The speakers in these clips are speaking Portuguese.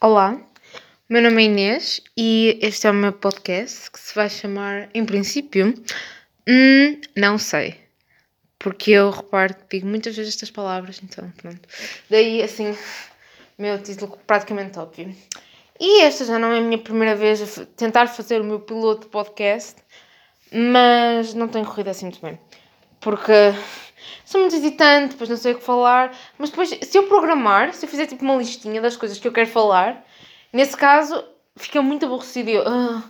Olá, meu nome é Inês e este é o meu podcast que se vai chamar, em princípio, hum, não sei. Porque eu reparo que digo muitas vezes estas palavras, então pronto. Daí, assim, meu título praticamente óbvio. E esta já não é a minha primeira vez a tentar fazer o meu piloto de podcast, mas não tem corrido assim muito bem. Porque sou muito hesitante, depois não sei o que falar, mas depois, se eu programar, se eu fizer tipo uma listinha das coisas que eu quero falar, nesse caso fica muito aborrecido e eu, ah,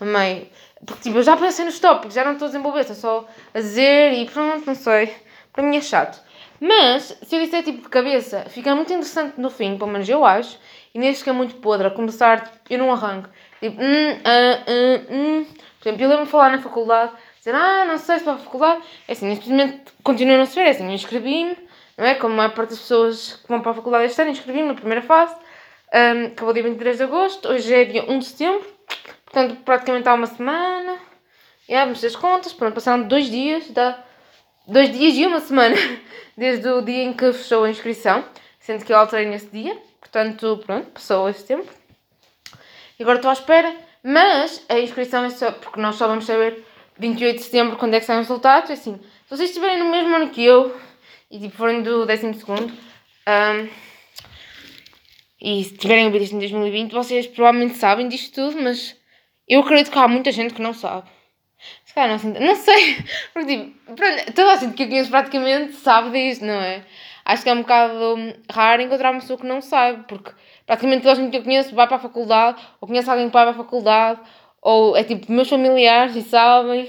amei. Porque tipo, eu já pensei nos tópicos, já não estou a desenvolver, estou só a dizer e pronto, não sei. Para mim é chato. Mas, se eu disser tipo de cabeça, fica muito interessante no fim, pelo menos eu acho, e neste fica muito podre, a começar, tipo, eu não arranco. Tipo, hum, ah, hum, hum. Por exemplo, eu lembro-me de falar na faculdade, dizer, ah, não sei se para a faculdade. É assim, neste momento continuo a não saber, é assim, eu inscrevi-me, não é? Como a maior parte das pessoas que vão para a faculdade este ano, inscrevi-me na primeira fase, um, acabou dia 23 de agosto, hoje é dia 1 de setembro, portanto, praticamente há uma semana. E yeah, vamos as contas, pronto, passaram dois dias, dá dois dias e uma semana, desde o dia em que fechou a inscrição, sendo que eu alterei nesse dia, portanto, pronto, passou esse tempo. E agora estou à espera, mas a inscrição é só, porque nós só vamos saber 28 de setembro quando é que saem os resultados, assim, se vocês estiverem no mesmo ano que eu, e tipo, forem do 12 segundo, um, e se tiverem ouvido isto em 2020, vocês provavelmente sabem disto tudo, mas eu acredito que há muita gente que não sabe. Se calhar não, não sei, porque tipo, toda a gente que eu conheço praticamente sabe disto, não é? Acho que é um bocado raro encontrar uma pessoa que não sabe, porque praticamente toda a gente que eu conheço vai para a faculdade, ou conhece alguém que vai para a faculdade, ou é tipo meus familiares e sabem,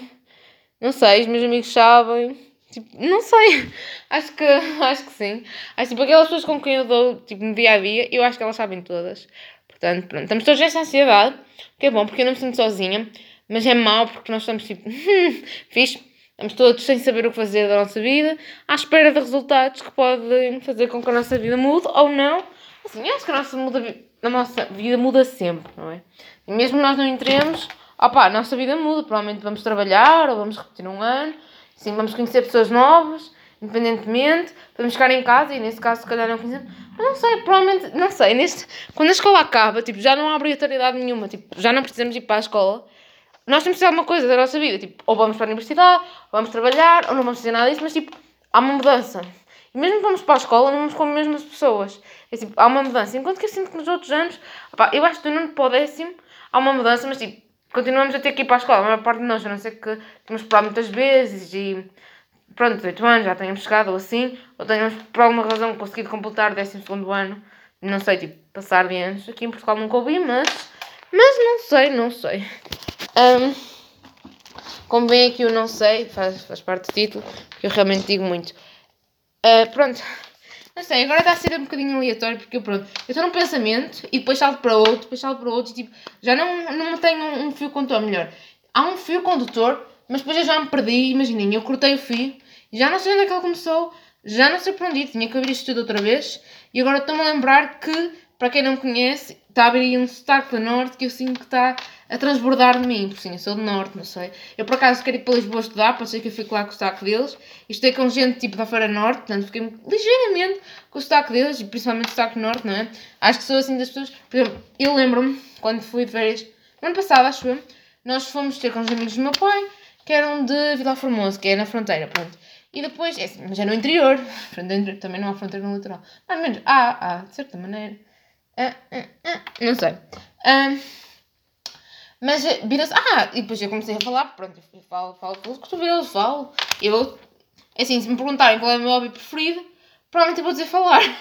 não sei, os meus amigos sabem, tipo, não sei, acho que, acho que sim. Acho tipo aquelas pessoas com quem eu dou tipo, no dia a dia, eu acho que elas sabem todas. Portanto, pronto, estamos todos nessa ansiedade, que é bom porque eu não me sinto sozinha. Mas é mau porque nós estamos tipo, fixe, estamos todos sem saber o que fazer da nossa vida, à espera de resultados que podem fazer com que a nossa vida mude ou não. Assim, acho que a nossa, muda, a nossa vida muda sempre, não é? Mesmo nós não entremos, opá, a nossa vida muda. Provavelmente vamos trabalhar ou vamos repetir um ano, sim, vamos conhecer pessoas novas, independentemente, vamos ficar em casa e nesse caso se calhar não conhecemos. Não sei, provavelmente, não sei, neste, quando a escola acaba, tipo, já não há obrigatoriedade nenhuma, tipo, já não precisamos ir para a escola nós temos que fazer alguma coisa da nossa vida, tipo, ou vamos para a universidade, ou vamos trabalhar, ou não vamos fazer nada disso, mas tipo, há uma mudança. E mesmo que vamos para a escola, não vamos com as mesmas pessoas. É tipo, há uma mudança. Enquanto que eu sinto que nos outros anos, opa, eu acho que do nono para o décimo há uma mudança, mas tipo, continuamos a ter que ir para a escola. A maior parte de nós, a não ser que temos por lá muitas vezes e pronto, 18 anos já tenhamos chegado ou assim, ou tenhamos por alguma razão conseguido completar o 12 ano, não sei, tipo, passar de anos. Aqui em Portugal nunca ouvi, mas, mas não sei, não sei. Um, como bem aqui eu não sei, faz, faz parte do título, que eu realmente digo muito. Uh, pronto, não sei, agora está a ser um bocadinho aleatório, porque eu, pronto, eu estou num pensamento e depois salto para outro, depois salto para outro e tipo, já não, não tenho um, um fio condutor melhor. Há um fio condutor, mas depois eu já me perdi, imaginem, eu cortei o fio, já não sei onde é que ele começou, já não sei para onde tinha que abrir isto tudo outra vez e agora estou-me a lembrar que, para quem não conhece, está a abrir um sotaque do norte que eu sinto que está a transbordar de mim, porque sim, eu sou do norte, não sei. Eu por acaso quero ir para Lisboa estudar, pode ser que eu fique lá com o sotaque deles. E estou com gente tipo da Feira Norte, portanto fiquei ligeiramente com o sotaque deles, e principalmente o sotaque norte, não é? Acho que sou assim das pessoas. Por exemplo, eu lembro-me quando fui de férias, no ano passado, acho eu, nós fomos ter com os amigos do meu pai, que eram de Vila Formoso, que é na fronteira, pronto. E depois, é assim, mas é no interior, também não há fronteira no litoral. Mais ou menos, há, há, de certa maneira. Ah, ah, ah, não sei. Ah, mas eh, vira-se. Ah, e depois eu comecei a falar, pronto, eu falo, falo pelos cotovelos, falo. Eu, é assim, se me perguntarem qual é o meu hobby preferido, provavelmente eu vou dizer falar.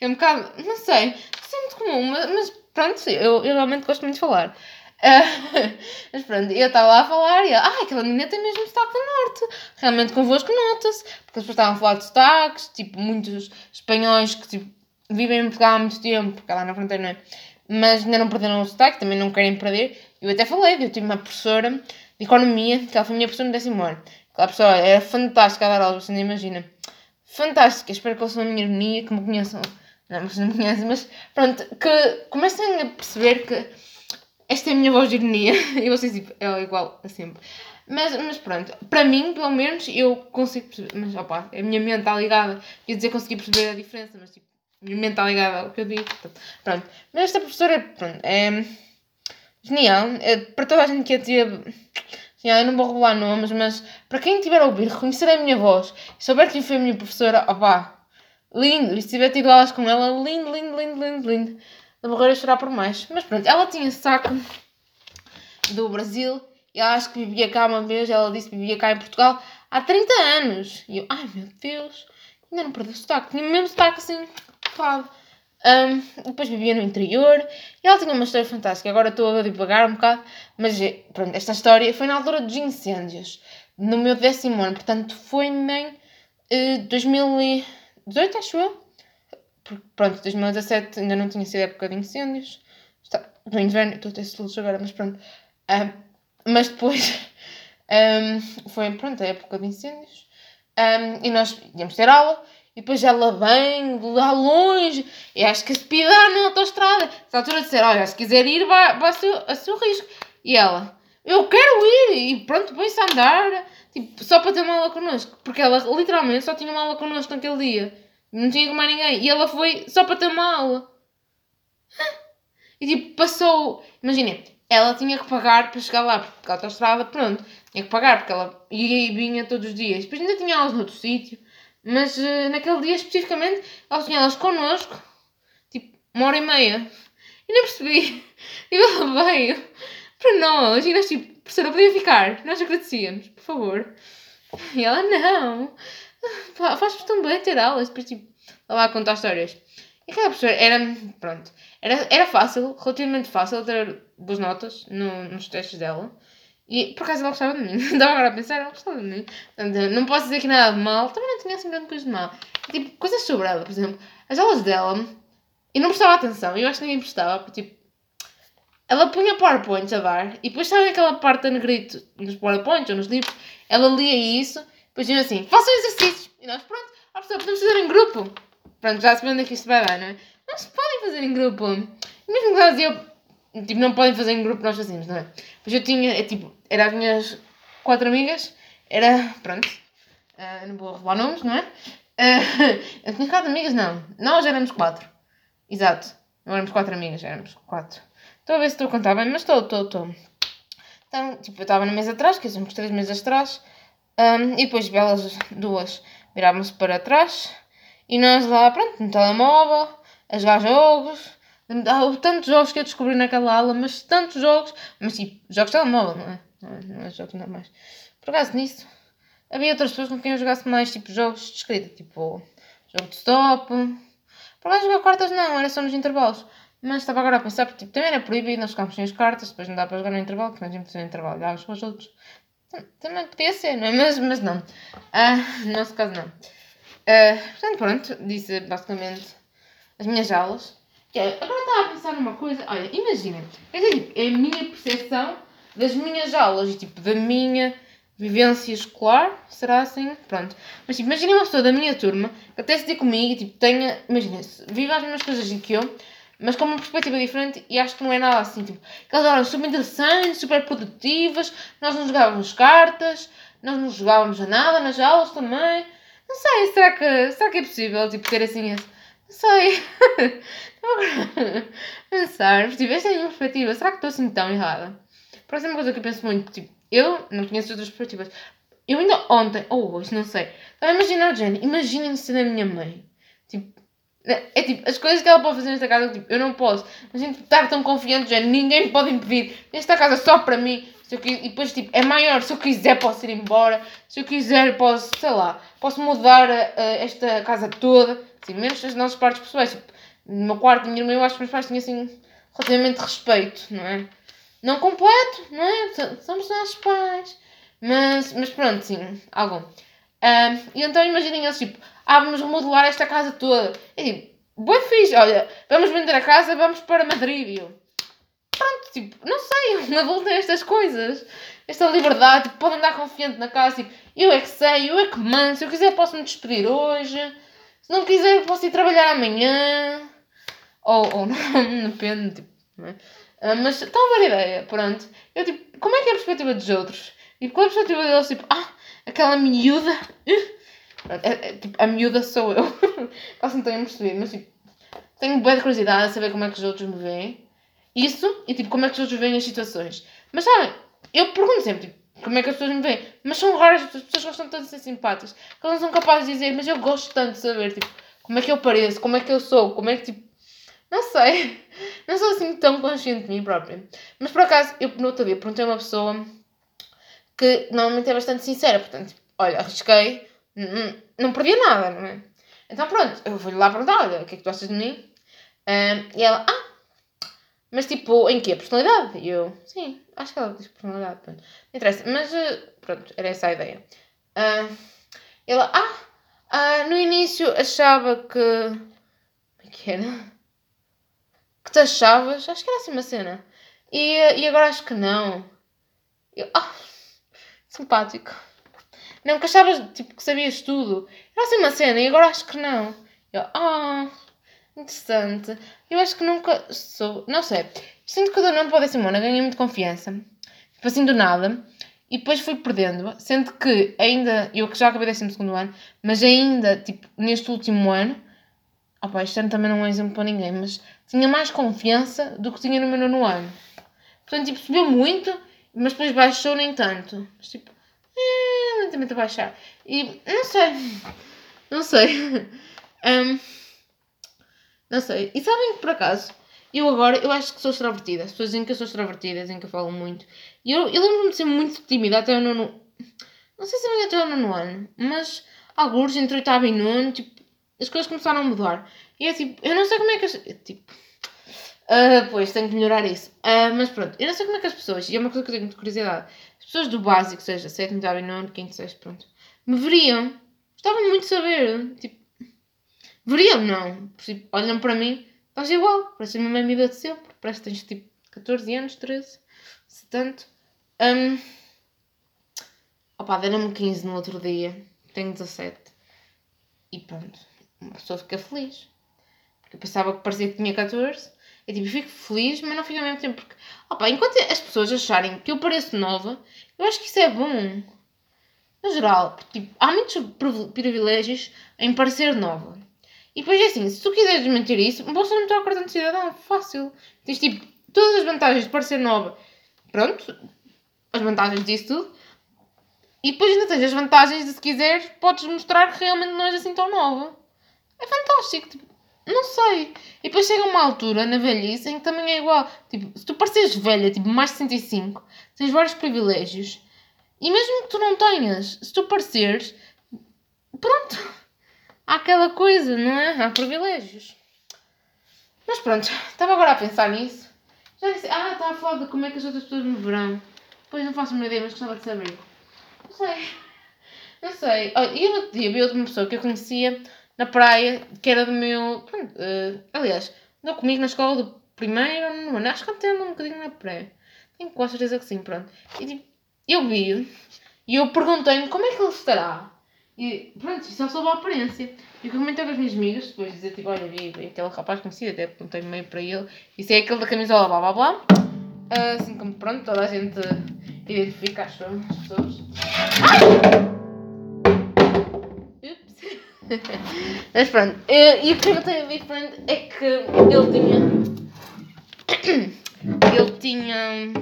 É um bocado, não sei, é muito comum, mas, mas pronto, eu, eu realmente gosto muito de falar. Uh, mas pronto, eu estava lá a falar e ah, aquela menina tem mesmo sotaque do norte. Realmente convosco nota-se, porque eles estavam a falar de sotaques, tipo, muitos espanhóis que tipo, vivem em Portugal há muito tempo, porque lá na fronteira não é mas ainda não perderam o sotaque, também não querem perder. Eu até falei, eu tive uma professora de economia, que ela foi a minha professora no décimo ano. Aquela pessoa era fantástica a dar aulas, você não imagina. Fantástica, espero que ouçam a minha ironia, que me conheçam. Não, mas não me conhecem, mas pronto, que comecem a perceber que esta é a minha voz de ironia e vocês, tipo, é igual a sempre. Mas, mas pronto, para mim, pelo menos, eu consigo perceber. Mas opa, a minha mente está ligada. Quer dizer, consegui perceber a diferença, mas tipo, minha mente está ligada ao que eu digo. Pronto. Mas esta professora pronto, é genial. É, para toda a gente que a teve. eu não vou revelar nomes, mas para quem tiver a ouvir, reconhecer a minha voz, souber quem foi a minha professora, opá, lindo. E se tiver tido aulas com ela, lindo, lindo, lindo, lindo, lindo. De morrer a chorar por mais. Mas pronto, ela tinha saco do Brasil e ela acho que vivia cá uma vez. Ela disse que vivia cá em Portugal há 30 anos. E eu, ai meu Deus, ainda não perdeu o sotaque. Tinha o mesmo sotaque assim, claro. Um, depois vivia no interior e ela tinha uma história fantástica. Agora estou a divagar um bocado, mas eh, pronto, esta história foi na altura dos incêndios, no meu décimo ano, portanto foi em uh, 2018, acho eu. Pronto, 2017 ainda não tinha sido época de incêndios. Está, no inverno, estou a ter soluços agora, mas pronto. Mas depois um, foi pronto, a época de incêndios e nós íamos ter aula e depois ela vem de lá longe e acho que se pidar na autostrada. Nessa altura disser, olha, se quiser ir, vai, vai a, seu, a seu risco. E ela, eu quero ir! E pronto, põe-se a andar, tipo, só para ter uma aula connosco. Porque ela literalmente só tinha uma aula connosco naquele dia. Não tinha com mais ninguém. E ela foi só para ter uma aula. E tipo, passou. Imaginem, ela tinha que pagar para chegar lá, porque a autostrada, pronto, tinha que pagar, porque ela ia e vinha todos os dias. Depois ainda tinha aulas noutro sítio. Mas uh, naquele dia especificamente, ela tinha elas connosco, tipo, uma hora e meia. E nem percebi. E ela veio para nós. E nós, tipo, professora, podia ficar? Nós agradecíamos, por favor. E ela, não. Faz-me tão bem ter aulas. Depois, tipo, ela lá contar histórias. E aquela professora era, pronto, era, era fácil, relativamente fácil ter boas notas no, nos testes dela. E por acaso ela gostava de mim. Estava agora a pensar, ela gostava de mim. Portanto, não posso dizer aqui nada de mal. Também não tinha assim grande coisa de mal. Tipo, coisas sobre ela, por exemplo. As aulas dela, e não prestava atenção. Eu acho que ninguém prestava. Porque, tipo, ela punha PowerPoints a dar. E depois sabe aquela parte a negrito nos PowerPoints ou nos livros. Ela lia isso. Depois diziam assim, façam exercícios. E nós, pronto, a pessoa podemos fazer em grupo. Pronto, já sabendo que isto vai dar, não é? Não se podem fazer em grupo. Mesmo que dizia, tipo, não podem fazer em grupo, nós fazemos, não é? Mas eu tinha, é, tipo, eram as minhas quatro amigas, era, pronto, uh, não vou revelar nomes, não é? Uh, eu tinha quatro amigas, não, nós éramos quatro, exato, não éramos quatro amigas, éramos quatro. Estou a ver se estou a contar bem, mas estou, estou, estou. Então, tipo, eu estava na mesa atrás, que somos três mesas atrás, um, e depois elas duas viravam-se para trás, e nós lá, pronto, no telemóvel, a jogar jogos, Há tantos jogos que eu descobri naquela aula, mas tantos jogos. Mas tipo, jogos de telemóvel, não é? Não é, não é jogos normais. Por acaso nisso, havia outras pessoas com quem eu jogasse mais tipo jogos de escrita, tipo jogo de stop. Por acaso jogar cartas não, era só nos intervalos. Mas estava agora a pensar, porque tipo, também era proibido, nós ficámos sem as cartas, depois não dá para jogar no intervalo, porque nós tínhamos no intervalo, jogávamos com os outros. Também podia ser, não é? Mas, mas não. Ah, no nosso caso não. Ah, portanto, pronto, disse basicamente as minhas aulas. É, agora estava a pensar numa coisa. Olha, imaginem. É, tipo, é a minha percepção das minhas aulas tipo da minha vivência escolar. Será assim? Pronto. Mas tipo, imaginem uma pessoa da minha turma que até se dê comigo e tipo tenha. Imaginem, viva as mesmas coisas que eu. Mas com uma perspectiva diferente e acho que não é nada assim, tipo, aquelas aulas super interessantes, super produtivas, nós não jogávamos cartas, nós não jogávamos a nada nas aulas também. Não sei, será que, será que é possível, tipo, ter assim esse sei. Pensar, tipo, esta é perspectiva. Será que estou assim tão errada? Próxima coisa que eu penso muito, tipo, eu não conheço outras perspectivas. Eu ainda ontem, ou hoje, não sei, estava a imaginar, Jenny, imaginem se a minha mãe. Tipo, é tipo, as coisas que ela pode fazer nesta casa, tipo, eu não posso. Mas gente estar tão confiante, Jenny, ninguém pode impedir. Nesta casa só para mim. Se eu, e depois, tipo, é maior. Se eu quiser, posso ir embora. Se eu quiser, posso, sei lá, posso mudar uh, esta casa toda. Assim, menos as nossas partes pessoais. Tipo, no meu quarto, minha irmã, eu acho que meus pais tinham assim relativamente respeito, não é? Não completo, não é? Somos nossos pais. Mas, mas pronto, sim, algum. Um, e então imaginem eles, tipo, ah, vamos remodelar esta casa toda. É tipo, boa fixe, olha, vamos vender a casa, vamos para Madrid. Eu, pronto, tipo, não sei, um adulto tem estas coisas. Esta liberdade, tipo, pode andar confiante na casa, tipo, eu é que sei, eu é que mando, se eu quiser posso me despedir hoje. Se não quiser, posso ir trabalhar amanhã. Ou, ou não, depende, tipo, não é? Uh, mas está boa ideia, pronto. Eu, tipo, como é que é a perspectiva dos outros? E qual é a perspectiva deles? Tipo, ah, aquela miúda. Uh, é, é, tipo, a miúda sou eu. Posso não ter percebido, mas tipo, tenho boa de curiosidade a saber como é que os outros me veem. Isso, e tipo, como é que os outros veem as situações. Mas sabem, eu pergunto sempre, tipo, como é que as pessoas me veem? Mas são raras, as pessoas gostam tanto de ser simpáticas, que elas não são capazes de dizer, mas eu gosto tanto de saber, tipo, como é que eu pareço, como é que eu sou, como é que, tipo, não sei, não sou assim tão consciente de mim própria. Mas por acaso, eu no outro dia perguntei a uma pessoa que normalmente é bastante sincera, portanto, tipo, olha, arrisquei, não, não perdi nada, não é? Então pronto, eu vou-lhe lá perguntar, olha, o que é que tu achas de mim? Um, e ela, ah, mas tipo, em que? Personalidade? E eu, sim, acho que ela diz personalidade, pronto. Não interessa, mas eh, pronto, era essa a ideia. Uh, ela, ah, uh, no início achava que. Como é que era? Que te achavas? Acho que era assim uma cena. E, e agora acho que não. Eu, ah, simpático. Não, que achavas tipo, que sabias tudo. Era assim uma cena e agora acho que não. Eu, ah. Interessante. Eu acho que nunca sou. Não sei. Sinto que o Danone pode Simona ganhei muito confiança. Tipo assim do nada. E depois fui perdendo. Sendo que ainda. Eu que já acabei décimo segundo ano. Mas ainda, tipo, neste último ano. Opa, este ano também não é exemplo para ninguém. Mas tinha mais confiança do que tinha no meu nono ano. Portanto, tipo, subiu muito. Mas depois baixou nem tanto. Mas tipo. É, lentamente a baixar. E não sei. Não sei. um, Não sei. E sabem que por acaso, eu agora, eu acho que sou extrovertida. As pessoas dizem que eu sou extrovertida, dizem que eu falo muito. E eu, eu lembro-me de ser muito tímida até o nono. Não sei se até o nono ano, mas alguns entre oitavo e nono, tipo, as coisas começaram a mudar. E é tipo, eu não sei como é que as. Tipo. Uh, pois, tenho que melhorar isso. Uh, mas pronto, eu não sei como é que as pessoas, e é uma coisa que eu tenho muita curiosidade, as pessoas do básico, seja sétimo, oitavo e nono, quinto, sexto, pronto, me veriam. Gostavam muito de saber. Tipo, Veriam, não. Tipo, olham para mim, estás igual, parece a mesma vida de sempre. Parece que tens tipo 14 anos, 13, se tanto. Um, opa, deram-me 15 no outro dia, tenho 17. E pronto, uma pessoa fica feliz. Porque eu pensava que parecia que tinha 14. Eu tipo, fico feliz, mas não fico ao mesmo tempo. Porque, opa, enquanto as pessoas acharem que eu pareço nova, eu acho que isso é bom. No geral, tipo, há muitos privilégios em parecer nova. E depois é assim, se tu quiseres desmentir isso, basta não ter o cartão de cidadão, fácil. Tens tipo todas as vantagens de parecer nova. Pronto, as vantagens disso tudo. E depois ainda tens as vantagens de se quiseres, podes mostrar que realmente não és assim tão nova. É fantástico, tipo, não sei. E depois chega uma altura na velhice em que também é igual. Tipo, se tu pareceres velha, tipo mais de 65, tens vários privilégios. E mesmo que tu não tenhas, se tu pareceres, pronto há aquela coisa, não é? Há privilégios. Mas pronto, estava agora a pensar nisso. Já disse, ah, estava a falar de como é que as outras pessoas me verão. Pois não faço uma ideia, mas gostava de saber. Não sei. Não sei. E eu no outro dia vi outra pessoa que eu conhecia na praia, que era do meu. Pronto, uh, aliás, andou comigo na escola do primeiro, não, acho que até andou um bocadinho na praia. Tenho quase certeza que sim, pronto. E tipo, eu vi e eu perguntei-me como é que ele estará. E pronto, só soube a aparência. E eu comentei com as minhas amigas, depois dizer tipo, olha, vi aquele rapaz conhecido, até perguntei meio para ele, isso é aquele da camisola, blá blá blá. Assim como pronto, toda a gente identifica as pessoas. Ups. Mas pronto, e o que eu tenho diferente é que ele tinha. Ele tinha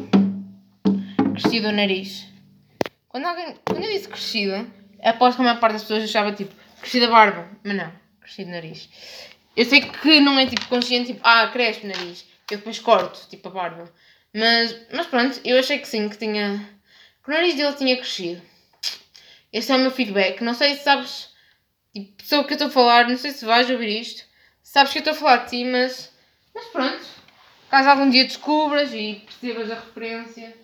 crescido o nariz. Quando, alguém, quando eu disse crescido, Aposto que a maior parte das pessoas achava tipo, crescida barba, mas não, crescido nariz. Eu sei que não é tipo consciente, tipo, ah, cresce o nariz, eu depois corto, tipo, a barba. Mas, mas pronto, eu achei que sim, que tinha. que o nariz dele tinha crescido. Este é o meu feedback. Não sei se sabes, tipo, pessoa que eu estou a falar, não sei se vais ouvir isto, sabes que eu estou a falar de ti, mas. mas pronto. Caso algum dia descubras e percebas a referência,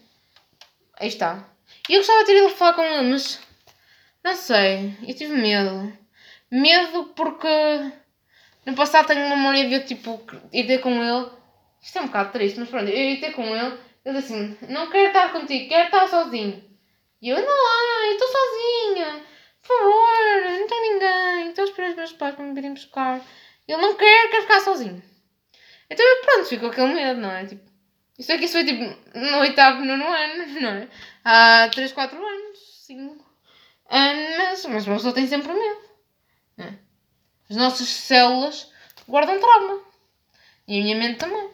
aí está. Eu gostava de ter ele falar com ele, mas não sei, eu tive medo. Medo porque no passado tenho uma memória de eu tipo ir ter com ele. Isto é um bocado triste, mas pronto, eu ia ter com ele. Ele assim, não quero estar contigo, quero estar sozinho. E eu, não eu estou sozinha. Por favor, não tem ninguém. Estou a esperar os meus pais para me virem buscar. Ele não quer, quer ficar sozinho. Então pronto, fico com aquele medo, não é? Tipo, que isso foi tipo no oitavo, nono ano, não é? Há 3, 4 anos, 5. Mas, mas uma pessoa tem sempre medo. É. As nossas células guardam trauma. E a minha mente também.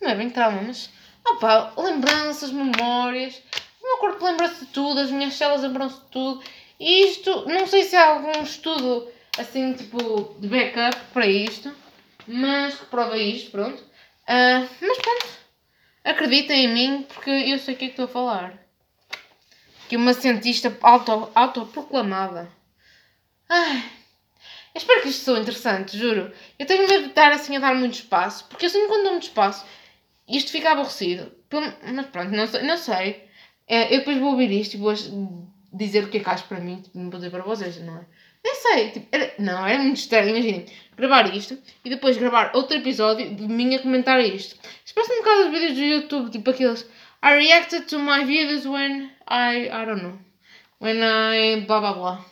Não é bem trauma, mas. Opá, lembranças, memórias. O meu corpo lembra-se de tudo, as minhas células lembram-se de tudo. E isto, não sei se há algum estudo assim, tipo, de backup para isto, mas que prova isto, pronto. Uh, mas pronto, acreditem em mim porque eu sei o que é que estou a falar. Que uma cientista auto, autoproclamada. Ai, eu espero que isto seja interessante, juro. Eu tenho medo de estar assim a dar muito espaço, porque sinto quando dou muito espaço isto fica aborrecido. Mas pronto, não sei. Não sei. É, eu depois vou ouvir isto e vou dizer o que é que acho para mim, tipo, não vou dizer para vocês, não é? Nem sei, tipo, era, não, era muito estranho, imaginem, gravar isto e depois gravar outro episódio de mim a comentar isto. Isto parece um bocado os vídeos do YouTube, tipo aqueles I reacted to my videos when I, I don't know, when I blá blá blá.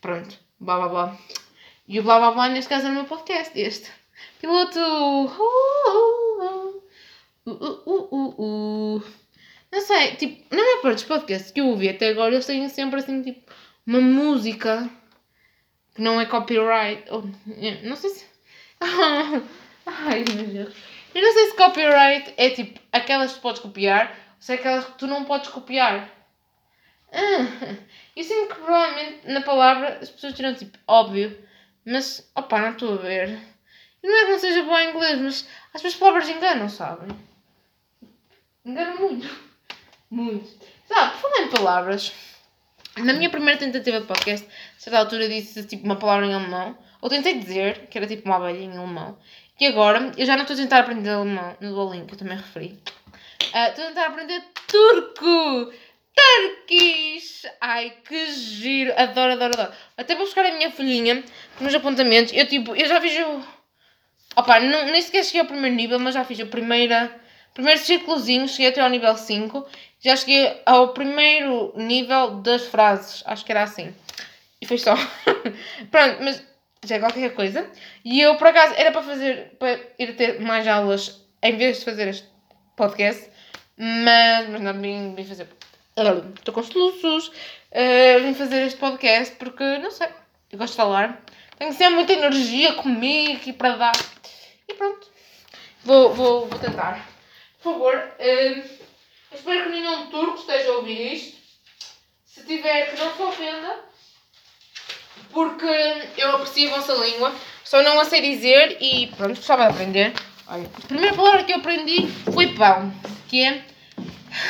Pronto, blá blá blá. E o blá blá blá neste caso é o meu podcast, este. Piloto! Uh, uh, uh, uh, uh. Não sei, tipo, na maior parte dos podcasts que eu ouvi até agora, eles têm sempre assim, tipo, uma música que não é copyright. Ou, não sei se. Ai, meu Deus. Eu não sei se copyright é tipo aquelas que podes copiar é aquelas que tu não podes copiar. Ah, eu sinto que provavelmente na palavra as pessoas tiram tipo óbvio, mas opa, não estou a ver. Não é que não seja bom em inglês, mas às vezes palavras enganam, sabem? Enganam muito. Muito. Sabe, falar em palavras. Na minha primeira tentativa de podcast, a certa altura disse tipo uma palavra em alemão. Ou tentei dizer, que era tipo uma abelha em alemão. E agora, eu já não estou a tentar aprender alemão no Duolingo, que eu também referi. Estou a tentar aprender turco! Turkish! Ai, que giro! Adoro, adoro, adoro. Até vou buscar a minha folhinha nos apontamentos. Eu tipo, eu já fiz o. Opa, não, nem sequer cheguei ao primeiro nível, mas já fiz a primeira Primeiro círculozinho, cheguei até ao nível 5. Já cheguei ao primeiro nível das frases. Acho que era assim. E foi só. Pronto, mas já é qualquer coisa. E eu, por acaso, era para fazer, para ir ter mais aulas em vez de fazer este podcast. Mas, mas não vim, vim fazer. Estou com soluços. Uh, vim fazer este podcast porque, não sei, eu gosto de falar. Tenho sempre muita energia comigo e para dar. E pronto. Vou, vou, vou tentar. Por favor, uh, espero que nenhum turco esteja a ouvir isto. Se tiver, que não se ofenda, porque eu aprecio a vossa língua, só não a sei dizer e pronto, gostava de aprender. Olha, a primeira palavra que eu aprendi foi pão, que é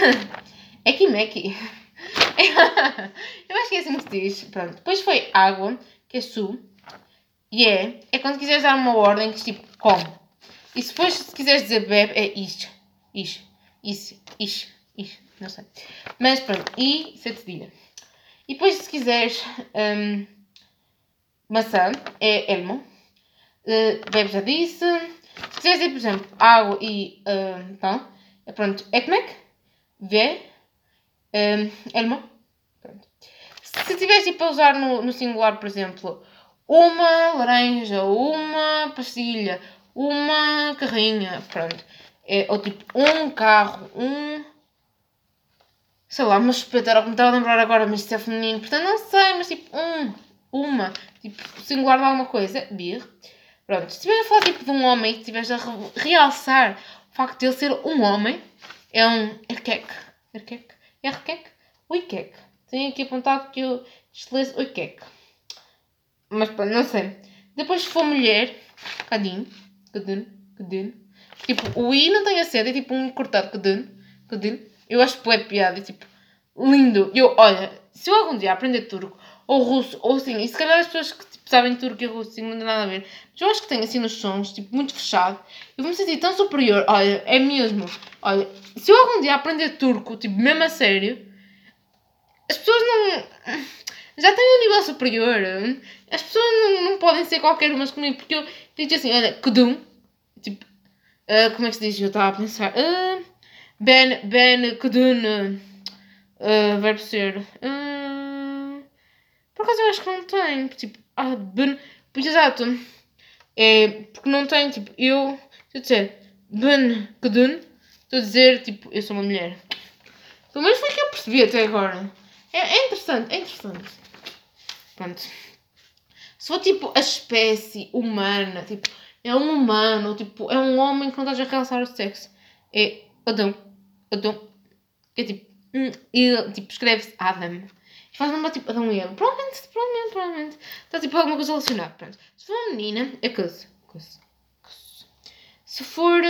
Ekimeki. eu acho que é assim que se diz. Pronto. Depois foi água, que é su. E é, é quando quiseres dar uma ordem que tipo come. E depois, se quiseres dizer bebe, é isto. Ish, isso, ish, ish, não sei. Mas pronto, e cedilha. E depois, se quiseres, um, maçã é elmo. Uh, bebe já disse. Se dizer, por exemplo, água e uh, pão, é pronto, ekmek, vê, um, elmo. Pronto. Se tiveres tipo a usar no, no singular, por exemplo, uma laranja, uma pastilha, uma carrinha, pronto é, ou tipo, um carro, um. Sei lá, uma chupeta, era o que me estava a lembrar agora, mas isso é feminino, portanto não sei, mas tipo, um, uma, tipo, singular de alguma coisa, bir. Pronto, se estiver a falar tipo de um homem e estiveres a realçar o facto de ele ser um homem, é um erkek. Erkek? Erkek? Oikek. Tenho aqui apontado que eu estelece oikek. Mas pronto, não sei. Depois se for mulher, cadinho, cadinho, cadinho. Tipo, o I não tem acento, é tipo um cortado. Cadun, cadun. Eu acho que é piada, é tipo, lindo. Eu, olha, se eu algum dia aprender turco, ou russo, ou assim, e se calhar as pessoas que tipo, sabem turco e russo, assim, não tem nada a ver, mas eu acho que tem assim nos sons, tipo, muito fechado, eu vou me sentir tão superior. Olha, é mesmo. Olha, se eu algum dia aprender turco, tipo, mesmo a sério, as pessoas não. Já têm um nível superior. As pessoas não, não podem ser qualquer umas comigo, porque eu digo assim, olha, Kudum, tipo, Uh, como é que se diz? Eu estava a pensar. Uh, ben, ben, Kudun. Uh, verbo ser. Uh, por acaso eu acho que não tem. Tipo, ah, ben. Exato. É, porque não tem, tipo, eu. Se eu disser Ben Kudun, estou a dizer, tipo, eu sou uma mulher. Pelo menos foi o que eu percebi até agora. É, é interessante, é interessante. Pronto. Se for tipo a espécie humana, tipo, é um humano, tipo, é um homem que não estás a realçar o sexo. É Adão. Adão. Que é tipo. Hum, e tipo, escreve-se Adam. E faz uma tipo Adão e Eva. Provavelmente, provavelmente, provavelmente. Está tipo alguma coisa relacionada. Pronto. Se for uma menina, é coisa. coisa. Se for.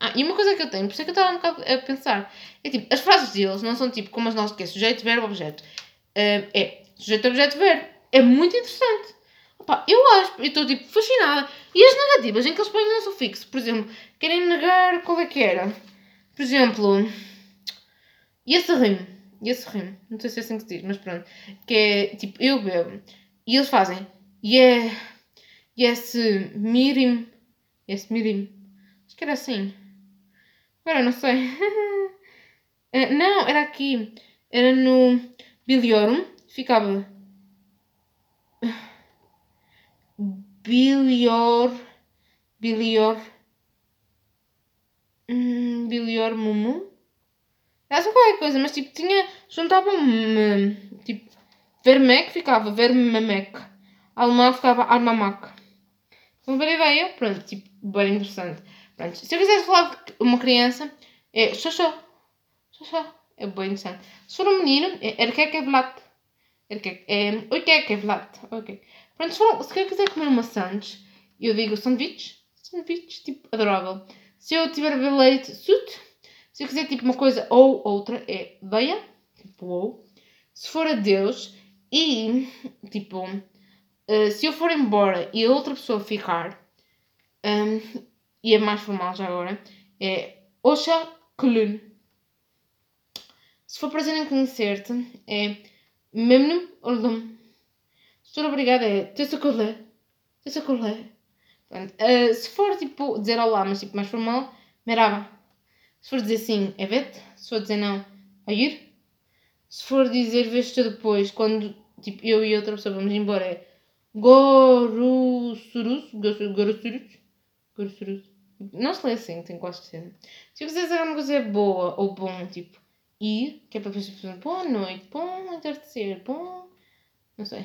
Ah, e uma coisa que eu tenho, por isso é que eu estava um bocado a pensar, é tipo, as frases deles não são tipo como as nossas, que é sujeito, verbo, objeto. Uh, é sujeito, objeto, verbo. É muito interessante. Opa, eu acho, eu estou tipo fascinada. E as negativas em que eles põem um sufixo, por exemplo, querem negar qual é que era. Por exemplo, e esse rimo, e esse rimo, não sei se é assim que se diz, mas pronto, que é tipo, eu bebo. E eles fazem, yeah, yes, mirim, yes, mirim que era assim. Agora não sei. uh, não, era aqui. Era no Biliorum. Ficava. Bilior. Bilior. Hum, Bilior Mumu. Era só qualquer coisa, mas tipo tinha. Juntava-me. Tipo. Vermec ficava Vermemec. Alemão ficava Armamac. Uma boa ideia? Pronto, tipo, bem interessante. Pronto. Se eu quisesse falar de uma criança, é xoxó. Xoxó. É bem interessante. Se for um menino, é erkekevlat. Erkek, é oikekevlat. Ok. Pronto, se, for, se eu quiser comer uma sandes, eu digo sanduíche. Sanduíche, tipo, adorável. Se eu tiver a beber leite, sut. Se eu quiser, tipo, uma coisa ou outra, é veia. Tipo, ou. Se for a Deus e, tipo, uh, se eu for embora e a outra pessoa ficar, um, e é mais formal já agora, é Osha Kulun. Se for prazer em conhecer-te, é Memnum Oldum. For obrigada, é Tessakulé. Tessakulé. Uh, se for tipo dizer olá, mas tipo mais formal, Meraba. Se for dizer sim, é vet. Se for dizer não, Ayur. Se for dizer vejo-te depois, quando tipo eu e outra pessoa vamos embora, é Gorusurus. Gorusurus. Gorusurus. Não se lê assim, tenho quase certeza. Se quiser dizer alguma coisa boa ou bom, tipo, ir, que é para fazer pessoas, boa noite, bom entardecer, bom. Não sei.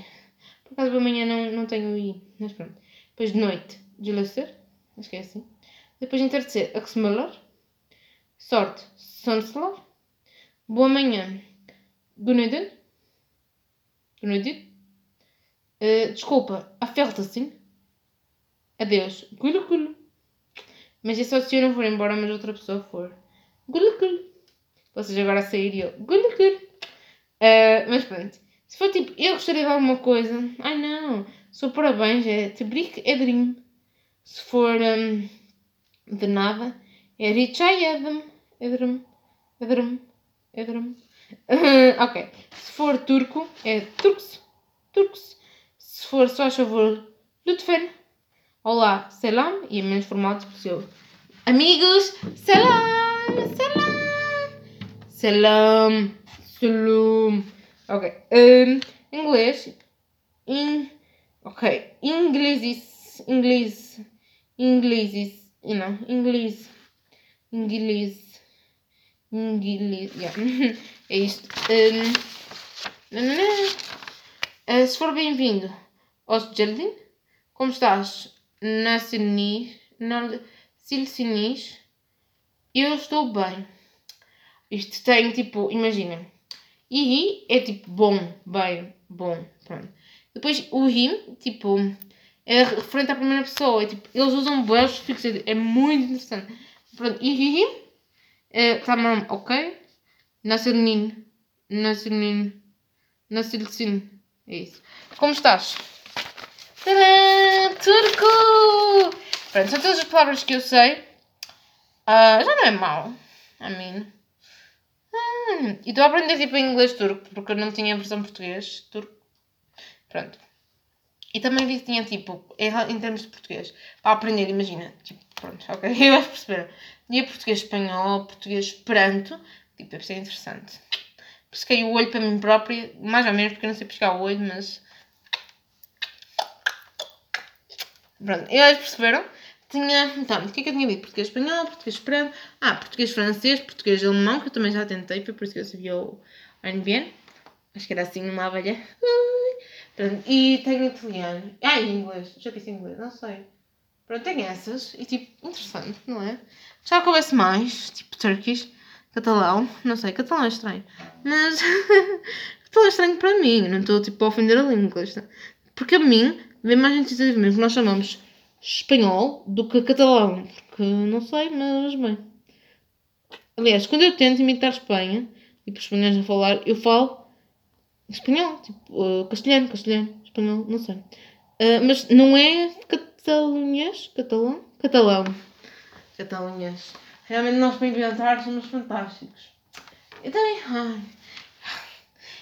Por acaso amanhã não, não tenho ir, mas pronto. Depois de noite, deslecer, acho que é assim. Depois de entardecer, axmelar. Sorte, sonslar. Boa manhã, guneden. Guneden. Uh, desculpa, afelta-se. Adeus, gulo. Mas é só se eu não for embora, mas outra pessoa for. Gulu gulu. Vocês agora saírem eu. Gulu gulu. Uh, mas pronto. Se for tipo, eu gostaria de alguma coisa. Ai não. For parabéns, é Tebrik Edrim. Se for um, de nada, é Richai Edrem. Edrem. Uh, ok. Se for turco, é Turks. Turks. Se for só a favor, Lutfen. Olá, selam e é menos formal possível. Amigos, selam, selam, selam, selam. Ok, um, inglês, in, ok, inglês, inglês, inglês, não, inglês, inglês, inglês, yeah. é isto. Um, uh, se for bem-vindo ao Jardim, como estás? na Sinis, na Silsinis, eu estou bem. Isto tem tipo, imagina, e é tipo bom, bem, bom, pronto. Depois o rim, tipo, é referente à primeira pessoa, é, tipo, eles usam bem fixos, é muito interessante. Pronto, é, tamam, ok? Nasirnin, Nasirnin, Nasirsin, é isso. Como estás? Tadã! Turco! Pronto, são todas as palavras que eu sei. Uh, já não é mau. A mim. Hum, e estou a aprender tipo em inglês turco, porque eu não tinha a versão português. Turco. Pronto. E também vi que tinha tipo, em termos de português, para aprender, imagina. Tipo, pronto, ok, eu vais perceber. Tinha português espanhol, português esperanto. Tipo, isso é interessante. Pesquei o olho para mim própria, mais ou menos, porque eu não sei pescar o olho, mas Pronto, e eles perceberam? Tinha, então, o que é que eu tinha dito? Português espanhol, português esperanto, ah, português francês, português alemão, que eu também já tentei, foi por isso que eu sabia o ANBN. Acho que era assim uma abelha. Pronto, e tenho italiano. Ah, e inglês. Já disse inglês, não sei. Pronto, tem essas. E tipo, interessante, não é? Já houvesse mais, tipo Turkish, catalão, não sei, catalão é estranho. Mas catalão é estranho para mim, não estou tipo a ofender a língua. Porque a mim, vem mais intuitivamente que nós chamamos espanhol do que catalão. Porque não sei, mas bem. Aliás, quando eu tento imitar Espanha, e os espanhóis a falar, eu falo espanhol, tipo, uh, castelhano, castelhano, espanhol, não sei. Uh, mas não é catalunhês? Catalão? Catalão. Catalunhês. Realmente nós para inventar somos fantásticos. Então, ai.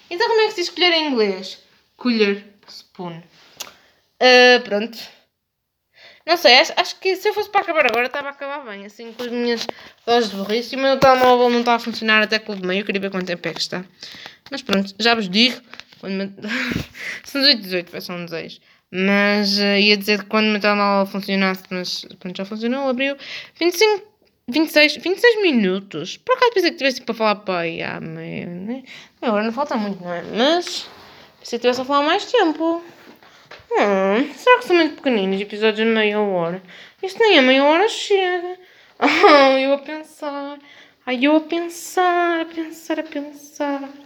Então como é que se escolher em inglês? Colher, spoon. Uh, pronto. Não sei, acho, acho, que se eu fosse para acabar agora, estava a acabar bem, assim, com as minhas doses de burrice. E o meu telemóvel não está a funcionar até que o meio. Eu queria ver quanto tempo é que está. Mas pronto, já vos digo. Quando me... São 18 18, vai ser um desejo. Mas uh, ia dizer que quando o meu telemóvel funcionasse, mas pronto, já funcionou, abriu 25, 26, 26 minutos. Por acaso pensei que tivesse para falar para aí à meia, né? Agora não falta muito, não é? Mas pensei que tivesse a falar mais tempo. Hum, será que são muito pequeninos episódios de meia hora? Isto nem a meia hora chega. Oh, eu a pensar. Ai, eu a pensar, a pensar, a pensar.